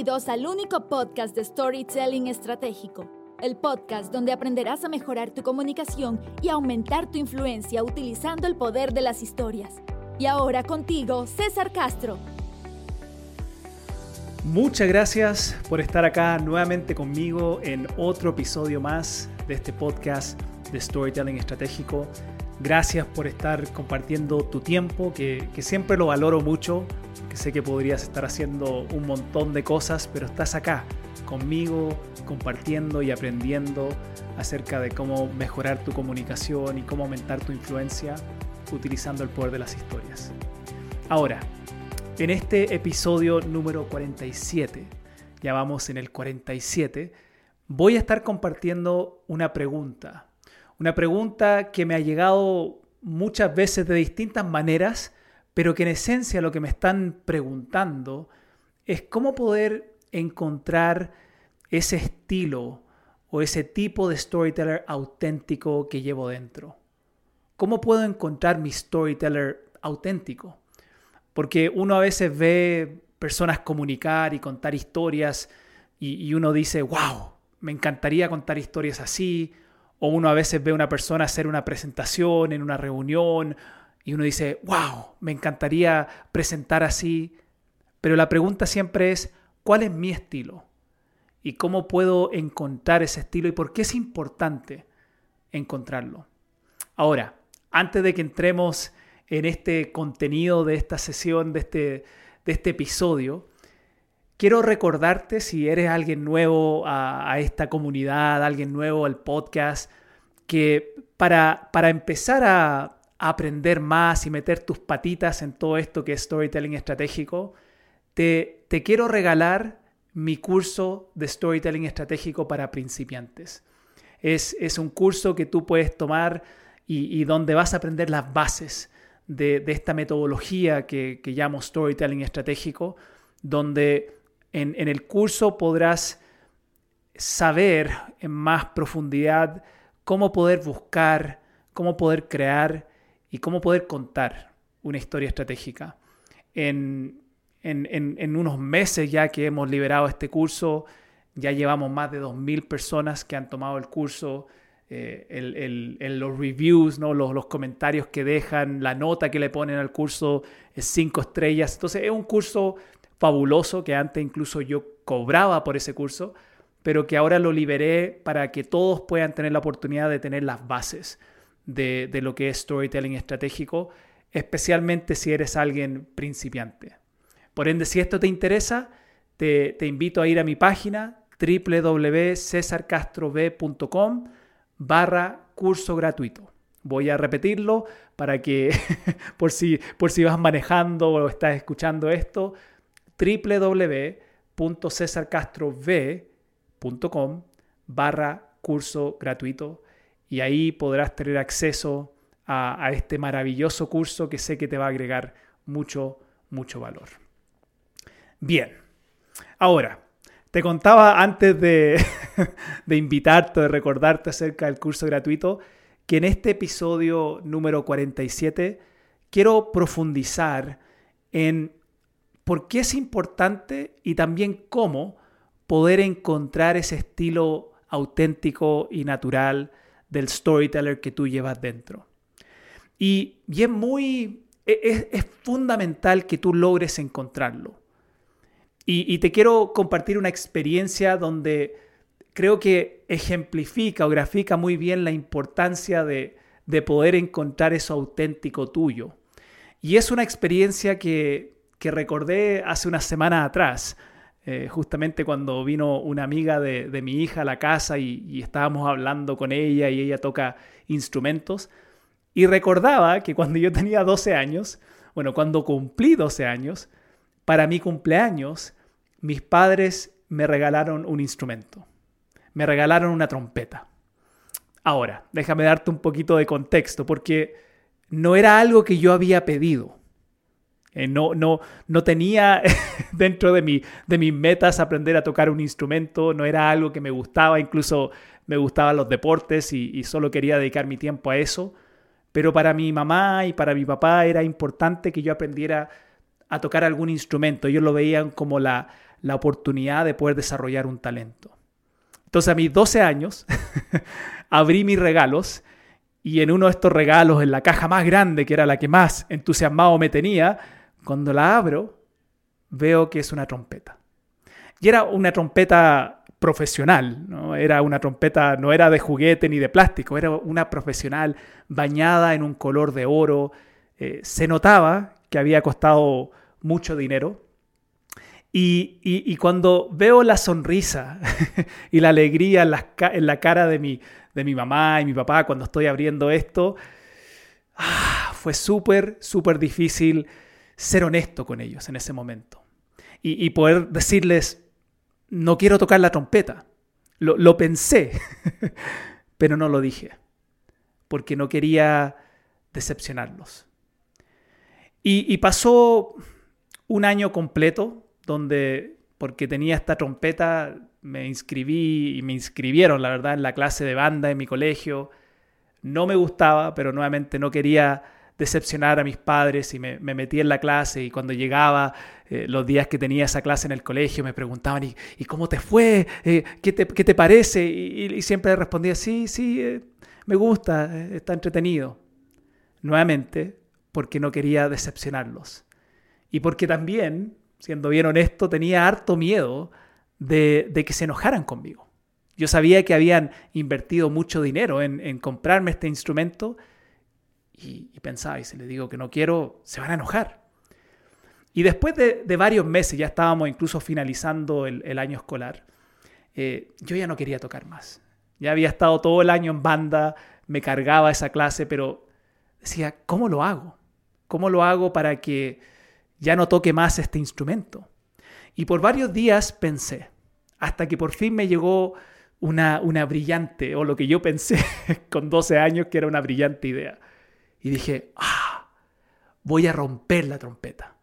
Bienvenidos al único podcast de Storytelling Estratégico, el podcast donde aprenderás a mejorar tu comunicación y aumentar tu influencia utilizando el poder de las historias. Y ahora contigo, César Castro. Muchas gracias por estar acá nuevamente conmigo en otro episodio más de este podcast de Storytelling Estratégico. Gracias por estar compartiendo tu tiempo, que, siempre lo valoro mucho que sé que podrías estar haciendo un montón de cosas, pero estás acá conmigo, compartiendo y aprendiendo acerca de cómo mejorar tu comunicación y cómo aumentar tu influencia utilizando el poder de las historias. Ahora, en este episodio número 47, ya vamos en el 47, voy a estar compartiendo una pregunta. Una pregunta que me ha llegado muchas veces de distintas maneras, pero que en esencia lo que me están preguntando es cómo poder encontrar ese estilo o ese tipo de storyteller auténtico que llevo dentro. ¿Cómo puedo encontrar mi storyteller auténtico? Porque uno a veces ve personas comunicar y contar historias y, uno dice, wow, me encantaría contar historias así. O uno a veces ve a una persona hacer una presentación en una reunión y uno dice, wow, me encantaría presentar así, pero la pregunta siempre es, ¿cuál es mi estilo? ¿Y cómo puedo encontrar ese estilo? ¿Y por qué es importante encontrarlo? Ahora, antes de que entremos en este contenido de esta sesión, de este, de este episodio, quiero recordarte, si eres alguien nuevo a, esta comunidad, alguien nuevo al podcast, que para, para empezar a, aprender más y meter tus patitas en todo esto que es storytelling estratégico, te, te quiero regalar mi curso de storytelling estratégico para principiantes. Es, es un curso que tú puedes tomar y, donde vas a aprender las bases de, esta metodología que, que, llamo storytelling estratégico, donde en, en el curso podrás saber en más profundidad cómo poder buscar, cómo poder crear y cómo poder contar una historia estratégica. En, unos meses ya que hemos liberado este curso, ya llevamos más de 2.000 personas que han tomado el curso, eh, los reviews, ¿no? Los, los, comentarios que dejan, la nota que le ponen al curso es 5 estrellas. Entonces es un curso fabuloso que antes incluso yo cobraba por ese curso, pero que ahora lo liberé para que todos puedan tener la oportunidad de tener las bases de, lo que es storytelling estratégico, especialmente si eres alguien principiante. Por ende, si esto te interesa, te, invito a ir a mi página www.cesarcastrob.com barra curso gratuito. Voy a repetirlo para que, por si, por si vas manejando o estás escuchando esto, www.cesarcastrob.com barra curso gratuito y ahí podrás tener acceso a, este maravilloso curso que sé que te va a agregar mucho, mucho valor. Bien, ahora, te contaba antes de, de invitarte, de recordarte acerca del curso gratuito, que en este episodio número 47 quiero profundizar en por qué es importante y también cómo poder encontrar ese estilo auténtico y natural del storyteller que tú llevas dentro. Y, es muy, e, es, fundamental que tú logres encontrarlo. Y, te quiero compartir una experiencia donde creo que ejemplifica o grafica muy bien la importancia de, de poder encontrar eso auténtico tuyo. Y es una experiencia que, que recordé hace unas semanas atrás. Eh, justamente cuando vino una amiga de, mi hija a la casa y, estábamos hablando con ella y ella toca instrumentos. Y recordaba que cuando yo tenía 12 años, bueno, cuando cumplí 12 años, para mi cumpleaños, mis padres me regalaron un instrumento. Me regalaron una trompeta. Ahora, déjame darte un poquito de contexto, porque no era algo que yo había pedido. Eh, no, no, no tenía dentro de, mi, de mis metas aprender a tocar un instrumento, no era algo que me gustaba, incluso me gustaban los deportes y, solo quería dedicar mi tiempo a eso. Pero para mi mamá y para mi papá era importante que yo aprendiera a tocar algún instrumento. Ellos lo veían como la, la oportunidad de poder desarrollar un talento. Entonces a mis 12 años abrí mis regalos y en uno de estos regalos, en la caja más grande, que era la que más entusiasmado me tenía, cuando la abro, veo que es una trompeta. Y era una trompeta profesional, ¿no? Era una trompeta, no era de juguete ni de plástico, era una profesional bañada en un color de oro. Eh, se notaba que había costado mucho dinero. Y, cuando veo la sonrisa y la alegría en la, cara de mi, de mi mamá y mi papá cuando estoy abriendo esto, ah, fue súper, súper difícil ser honesto con ellos en ese momento. y poder decirles, no quiero tocar la trompeta. Lo, pensé, pero no lo dije, porque no quería decepcionarlos. Y, pasó un año completo donde, porque tenía esta trompeta, me inscribí y me inscribieron, la verdad, en la clase de banda en mi colegio. No me gustaba, pero nuevamente no quería decepcionar a mis padres y me, metí en la clase y cuando llegaba eh, los días que tenía esa clase en el colegio me preguntaban ¿y, cómo te fue? Eh, ¿qué, te, parece? Y, siempre respondía sí, sí, eh, me gusta, está entretenido. Nuevamente, porque no quería decepcionarlos. Y porque también, siendo bien honesto, tenía harto miedo de, que se enojaran conmigo. Yo sabía que habían invertido mucho dinero en, en comprarme este instrumento y, pensaba, y si le digo que no quiero, se van a enojar. Y después de, varios meses, ya estábamos incluso finalizando el, año escolar, eh, yo ya no quería tocar más. Ya había estado todo el año en banda, me cargaba esa clase, pero decía, ¿cómo lo hago? ¿Cómo lo hago para que ya no toque más este instrumento? Y por varios días pensé, hasta que por fin me llegó una, una brillante, o lo que yo pensé con 12 años que era una brillante idea y dije, ah, voy a romper la trompeta.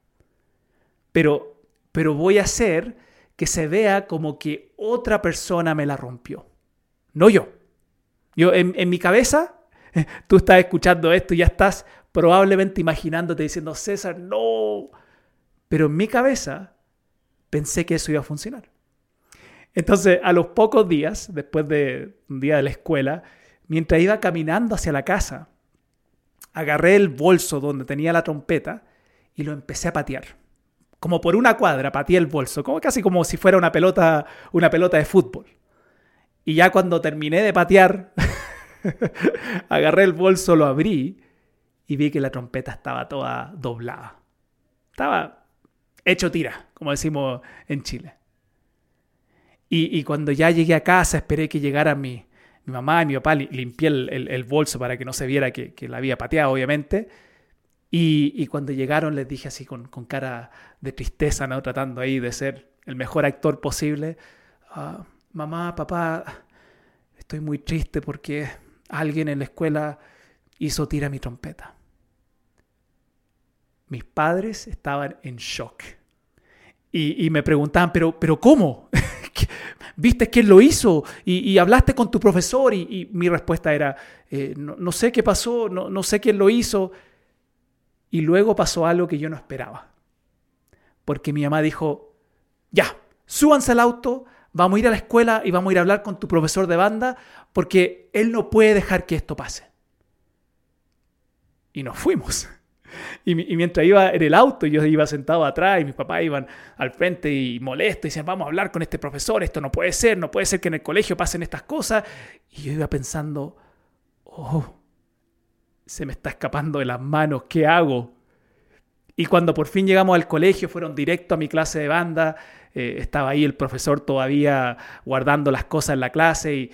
Pero, pero voy a hacer que se vea como que otra persona me la rompió, no yo. Yo en, en mi cabeza, tú estás escuchando esto y ya estás probablemente imaginándote diciendo, César, no. Pero en mi cabeza pensé que eso iba a funcionar. Entonces, a los pocos días, después de un día de la escuela, mientras iba caminando hacia la casa, agarré el bolso donde tenía la trompeta y lo empecé a patear. Como por una cuadra pateé el bolso, como casi como si fuera una pelota, una pelota de fútbol. Y ya cuando terminé de patear, agarré el bolso, lo abrí y vi que la trompeta estaba toda doblada. Estaba hecho tira, como decimos en Chile. Y, y, cuando ya llegué a casa, esperé que llegara mi, mi mamá y mi papá limpié el, bolso para que no se viera que, la había pateado, obviamente. Y, cuando llegaron les dije así con, cara de tristeza, ¿no? tratando ahí de ser el mejor actor posible, ah, mamá, papá, estoy muy triste porque alguien en la escuela hizo tira mi trompeta. Mis padres estaban en shock. Y, me preguntaban, pero, pero ¿cómo? viste quién lo hizo y, hablaste con tu profesor y, mi respuesta era, eh, no, sé qué pasó, no, no sé quién lo hizo. Y luego pasó algo que yo no esperaba. Porque mi mamá dijo, ya, súbanse al auto, vamos a ir a la escuela y vamos a ir a hablar con tu profesor de banda porque él no puede dejar que esto pase. Y nos fuimos. Y, mientras iba en el auto, yo iba sentado atrás y mis papás iban al frente y molestos y decían, vamos a hablar con este profesor, esto no puede ser, no puede ser que en el colegio pasen estas cosas. Y yo iba pensando, oh, se me está escapando de las manos, ¿qué hago? Y cuando por fin llegamos al colegio, fueron directo a mi clase de banda, eh, estaba ahí el profesor todavía guardando las cosas en la clase y,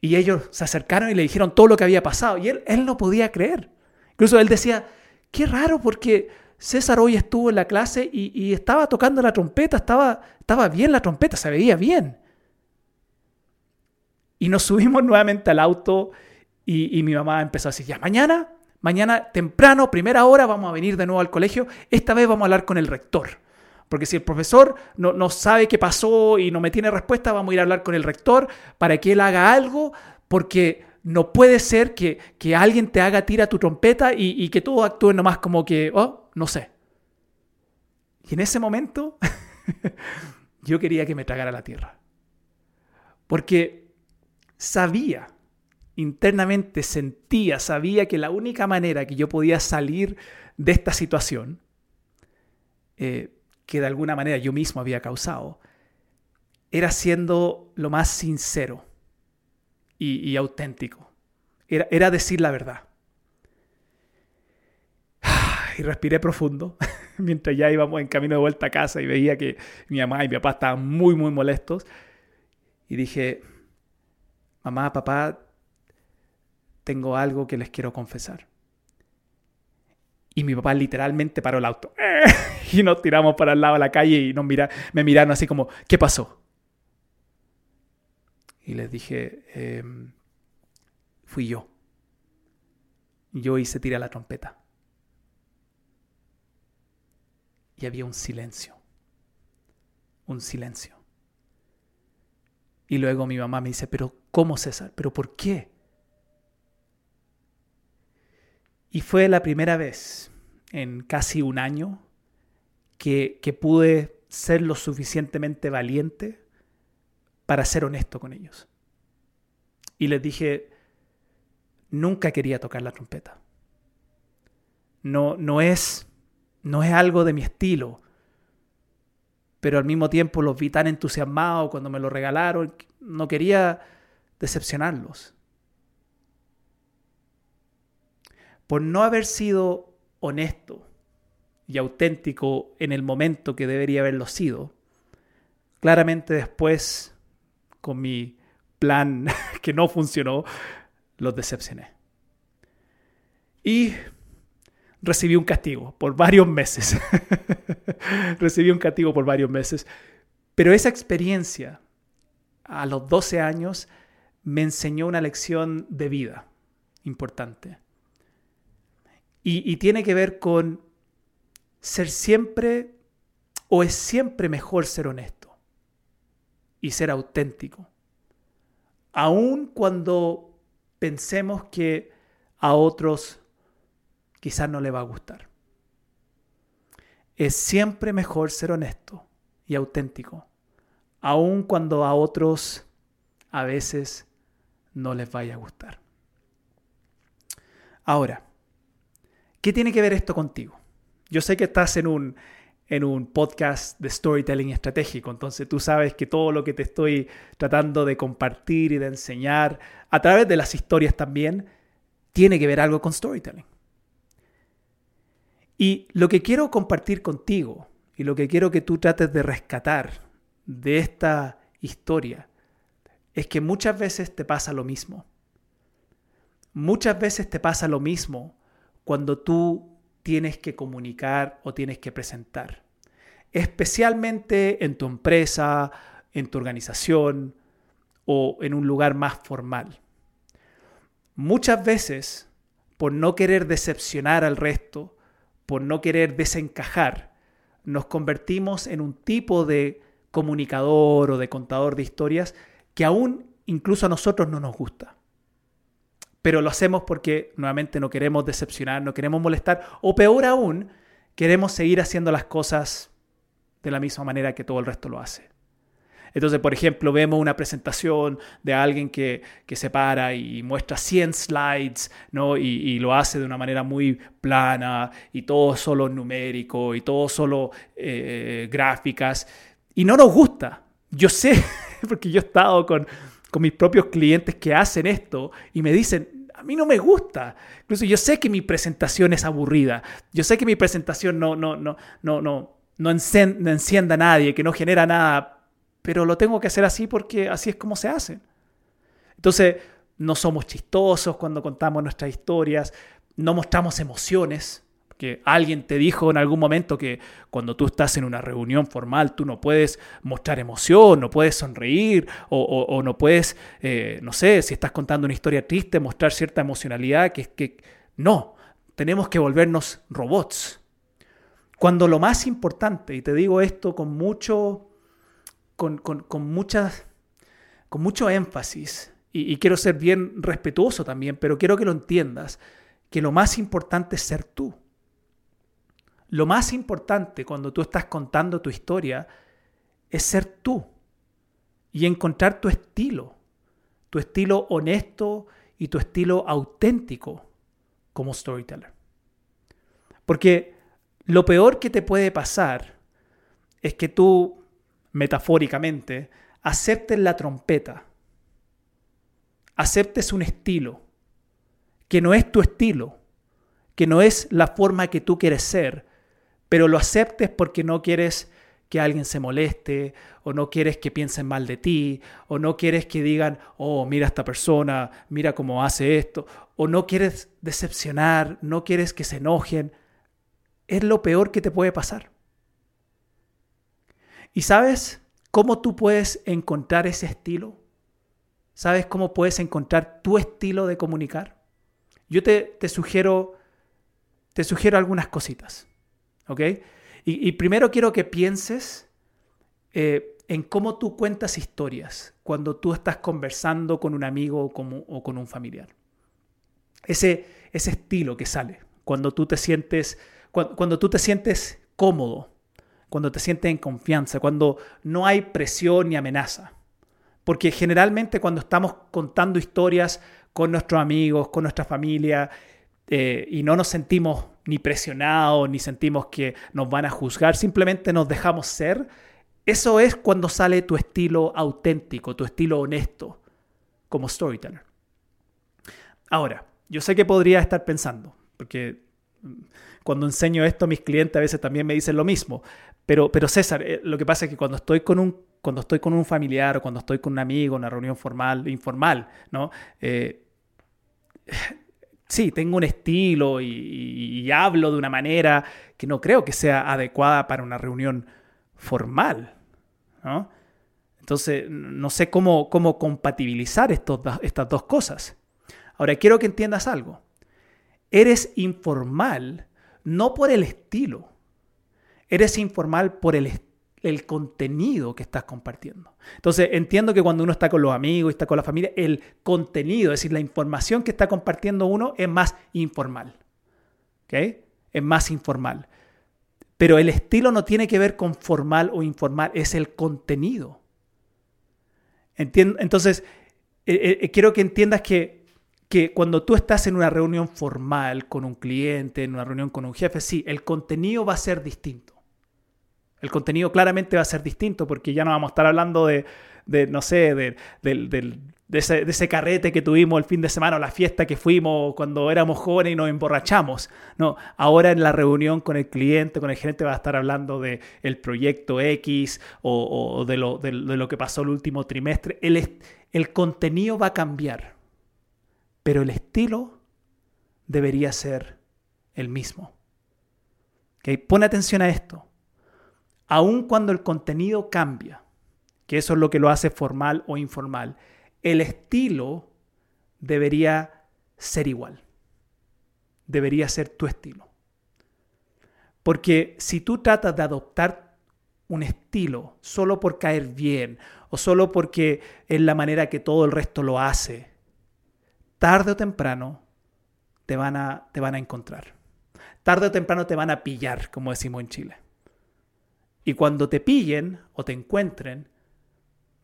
y ellos se acercaron y le dijeron todo lo que había pasado y él, él no podía creer. Incluso él decía, qué raro porque César hoy estuvo en la clase y, estaba tocando la trompeta, estaba, estaba bien la trompeta, se veía bien. Y nos subimos nuevamente al auto y, mi mamá empezó a decir, ya, mañana, mañana temprano, primera hora, vamos a venir de nuevo al colegio, esta vez vamos a hablar con el rector. Porque si el profesor no, no sabe qué pasó y no me tiene respuesta, vamos a ir a hablar con el rector para que él haga algo, porque no puede ser que, alguien te haga tira tu trompeta y, que tú actúes nomás como que, oh, no sé. Y en ese momento yo quería que me tragara la tierra. Porque sabía, internamente sentía, sabía que la única manera que yo podía salir de esta situación, eh, que de alguna manera yo mismo había causado, era siendo lo más sincero y, auténtico. Era, era decir la verdad. Y respiré profundo mientras ya íbamos en camino de vuelta a casa y veía que mi mamá y mi papá estaban muy, muy molestos. Y dije, mamá, papá, tengo algo que les quiero confesar. Y mi papá literalmente paró el auto. y nos tiramos para el lado de la calle y nos mira, me miraron así como, ¿qué pasó? Y les dije, em, fui yo. Yo hice tirar la trompeta. Y había un silencio. Un silencio. Y luego mi mamá me dice, pero ¿cómo César? ¿Pero por qué? Y fue la primera vez en casi un año que, que pude ser lo suficientemente valiente para ser honesto con ellos. Y les dije, nunca quería tocar la trompeta. No, no, es, no es algo de mi estilo, pero al mismo tiempo los vi tan entusiasmados cuando me lo regalaron, no quería decepcionarlos. por no haber sido honesto y auténtico en el momento que debería haberlo sido, claramente después, con mi plan que no funcionó, los decepcioné. Y recibí un castigo por varios meses. recibí un castigo por varios meses. Pero esa experiencia, a los 12 años, me enseñó una lección de vida importante. Y, tiene que ver con ser siempre o es siempre mejor ser honesto y ser auténtico. Aun cuando pensemos que a otros quizás no le va a gustar. Es siempre mejor ser honesto y auténtico, aun cuando a otros a veces no les vaya a gustar. Ahora, ¿Qué tiene que ver esto contigo? Yo sé que estás en un, en un podcast de storytelling estratégico, entonces tú sabes que todo lo que te estoy tratando de compartir y de enseñar a través de las historias también tiene que ver algo con storytelling. Y lo que quiero compartir contigo y lo que quiero que tú trates de rescatar de esta historia es que muchas veces te pasa lo mismo. Muchas veces te pasa lo mismo cuando tú tienes que comunicar o tienes que presentar. Especialmente en tu empresa, en tu organización o en un lugar más formal. Muchas veces, por no querer decepcionar al resto, por no querer desencajar, nos convertimos en un tipo de comunicador o de contador de historias que aún incluso a nosotros no nos gusta pero lo hacemos porque nuevamente no queremos decepcionar, no queremos molestar, o peor aún, queremos seguir haciendo las cosas de la misma manera que todo el resto lo hace. Entonces, por ejemplo, vemos una presentación de alguien que, se para y muestra 100 slides, ¿no? Y, lo hace de una manera muy plana, y todo solo numérico, y todo solo eh, gráficas, y no nos gusta. Yo sé, porque yo he estado con, con mis propios clientes que hacen esto y me dicen, a mí no me gusta. Incluso yo sé que mi presentación es aburrida. Yo sé que mi presentación no, no, no, no, no, no, encienda a nadie, que no genera nada. Pero lo tengo que hacer así porque así es como se hace. Entonces, no somos chistosos cuando contamos nuestras historias, no mostramos emociones que alguien te dijo en algún momento que cuando tú estás en una reunión formal tú no puedes mostrar emoción, no puedes sonreír o, no puedes, eh, no sé, si estás contando una historia triste, mostrar cierta emocionalidad, que, que no, tenemos que volvernos robots. Cuando lo más importante, y te digo esto con mucho, con, muchas, con mucho énfasis, y quiero ser bien respetuoso también, pero quiero que lo entiendas, que lo más importante es ser tú. Lo más importante cuando tú estás contando tu historia es ser tú y encontrar tu estilo, tu estilo honesto y tu estilo auténtico como storyteller. Porque lo peor que te puede pasar es que tú, metafóricamente, aceptes la trompeta, aceptes un estilo que no es tu estilo, que no es la forma que tú quieres ser, pero lo aceptes porque no quieres que alguien se moleste, o no quieres que piensen mal de ti, o no quieres que digan, oh, mira esta persona, mira cómo hace esto, o no quieres decepcionar, no quieres que se enojen, es lo peor que te puede pasar. ¿Y sabes cómo tú puedes encontrar ese estilo? ¿Sabes cómo puedes encontrar tu estilo de comunicar? Yo te, sugiero, te sugiero algunas cositas, ¿ok? Y, primero quiero que pienses eh, en cómo tú cuentas historias cuando tú estás conversando con un amigo o con, un familiar. Ese, ese estilo que sale cuando tú te sientes, cuando, tú te sientes cómodo, cuando te sientes en confianza, cuando no hay presión ni amenaza. Porque generalmente cuando estamos contando historias con nuestros amigos, con nuestra familia, eh, y no nos sentimos ni presionados, ni sentimos que nos van a juzgar, simplemente nos dejamos ser, eso es cuando sale tu estilo auténtico, tu estilo honesto como storyteller. Ahora, yo sé que podría estar pensando, porque mm, cuando enseño esto a mis clientes a veces también me dicen lo mismo, pero, pero César, eh, lo que pasa es que cuando estoy con un, cuando estoy con un familiar o cuando estoy con un amigo, una reunión formal, informal, ¿no? Eh, sí, tengo un estilo y, hablo de una manera que no creo que sea adecuada para una reunión formal. ¿no? Entonces, no sé cómo, cómo compatibilizar estos, estas dos cosas. Ahora, quiero que entiendas algo. Eres informal no por el estilo. Eres informal por el estilo el contenido que estás compartiendo. Entonces, entiendo que cuando uno está con los amigos y está con la familia, el contenido, es decir, la información que está compartiendo uno es más informal. ¿Ok? Es más informal. Pero el estilo no tiene que ver con formal o informal, es el contenido. Entonces, eh, eh, eh, quiero que entiendas que, que cuando tú estás en una reunión formal con un cliente, en una reunión con un jefe, sí, el contenido va a ser distinto. El contenido claramente va a ser distinto porque ya no vamos a estar hablando de, no sé, de, ese, carrete que tuvimos el fin de semana o la fiesta que fuimos cuando éramos jóvenes y nos emborrachamos. No, ahora en la reunión con el cliente, con el gerente, va a estar hablando del el proyecto X o, de, lo, de, lo, que pasó el último trimestre. El, el contenido va a cambiar, pero el estilo debería ser el mismo. ¿Okay? Pon atención a esto aun cuando el contenido cambia, que eso es lo que lo hace formal o informal, el estilo debería ser igual. Debería ser tu estilo. Porque si tú tratas de adoptar un estilo solo por caer bien o solo porque es la manera que todo el resto lo hace, tarde o temprano te van a, te van a encontrar. Tarde o temprano te van a pillar, como decimos en Chile. Y cuando te pillen o te encuentren,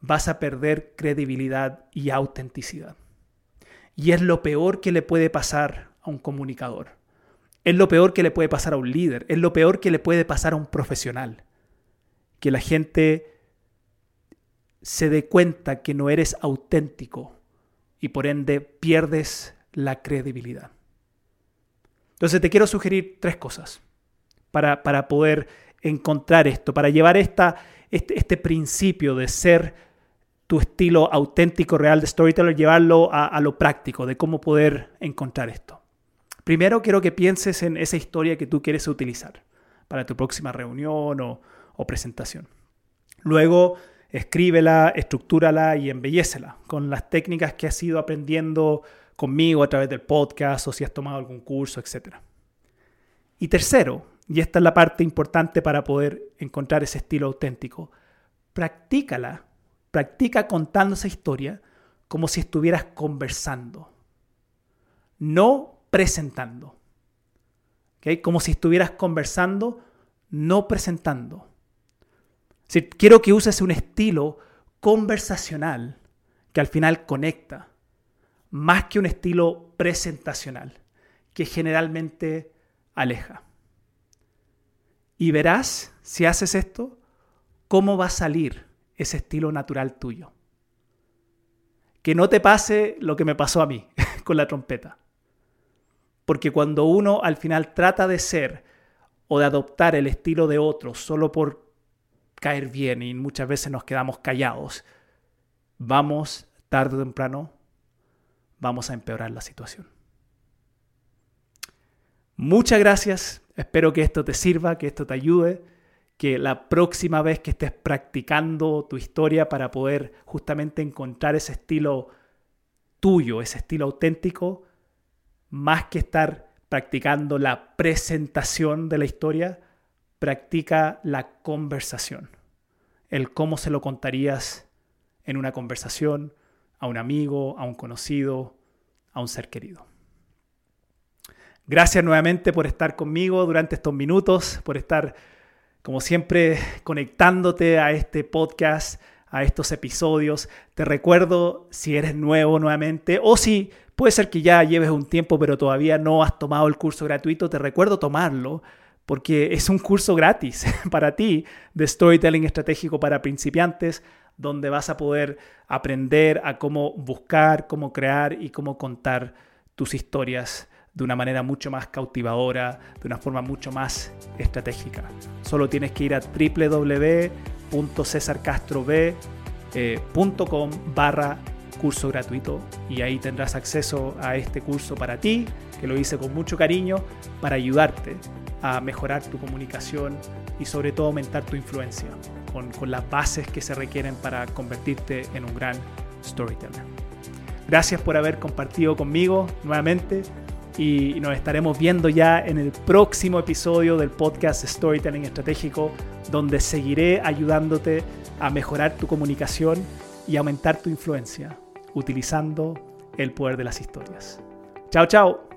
vas a perder credibilidad y autenticidad. Y es lo peor que le puede pasar a un comunicador. Es lo peor que le puede pasar a un líder. Es lo peor que le puede pasar a un profesional. Que la gente se dé cuenta que no eres auténtico y por ende pierdes la credibilidad. Entonces te quiero sugerir tres cosas para, para poder encontrar esto, para llevar esta, este, este, principio de ser tu estilo auténtico, real de storyteller, llevarlo a, lo práctico, de cómo poder encontrar esto. Primero quiero que pienses en esa historia que tú quieres utilizar para tu próxima reunión o, o presentación. Luego, escríbela, estructúrala y embellecela con las técnicas que has ido aprendiendo conmigo a través del podcast o si has tomado algún curso, etc. Y tercero, y esta es la parte importante para poder encontrar ese estilo auténtico. Practícala, practica contando esa historia como si estuvieras conversando, no presentando. Como si estuvieras conversando, no presentando. quiero que uses un estilo conversacional que al final conecta, más que un estilo presentacional, que generalmente aleja. Y verás, si haces esto, cómo va a salir ese estilo natural tuyo. Que no te pase lo que me pasó a mí con la trompeta. Porque cuando uno al final trata de ser o de adoptar el estilo de otro solo por caer bien y muchas veces nos quedamos callados, vamos tarde o temprano, vamos a empeorar la situación. Muchas gracias, espero que esto te sirva, que esto te ayude, que la próxima vez que estés practicando tu historia para poder justamente encontrar ese estilo tuyo, ese estilo auténtico, más que estar practicando la presentación de la historia, practica la conversación, el cómo se lo contarías en una conversación a un amigo, a un conocido, a un ser querido. Gracias nuevamente por estar conmigo durante estos minutos, por estar, como siempre, conectándote a este podcast, a estos episodios. Te recuerdo, si eres nuevo nuevamente, o si puede ser que ya lleves un tiempo, pero todavía no has tomado el curso gratuito, te recuerdo tomarlo porque es un curso gratis para ti de storytelling estratégico para principiantes, donde vas a poder aprender a cómo buscar, cómo crear y cómo contar tus historias de una manera mucho más cautivadora, de una forma mucho más estratégica. Solo tienes que ir a www.cesarcastrob.com barra curso gratuito y ahí tendrás acceso a este curso para ti, que lo hice con mucho cariño, para ayudarte a mejorar tu comunicación y sobre todo aumentar tu influencia con, con las bases que se requieren para convertirte en un gran storyteller. Gracias por haber compartido conmigo nuevamente y nos estaremos viendo ya en el próximo episodio del podcast Storytelling Estratégico, donde seguiré ayudándote a mejorar tu comunicación y aumentar tu influencia utilizando el poder de las historias. Chao, chao.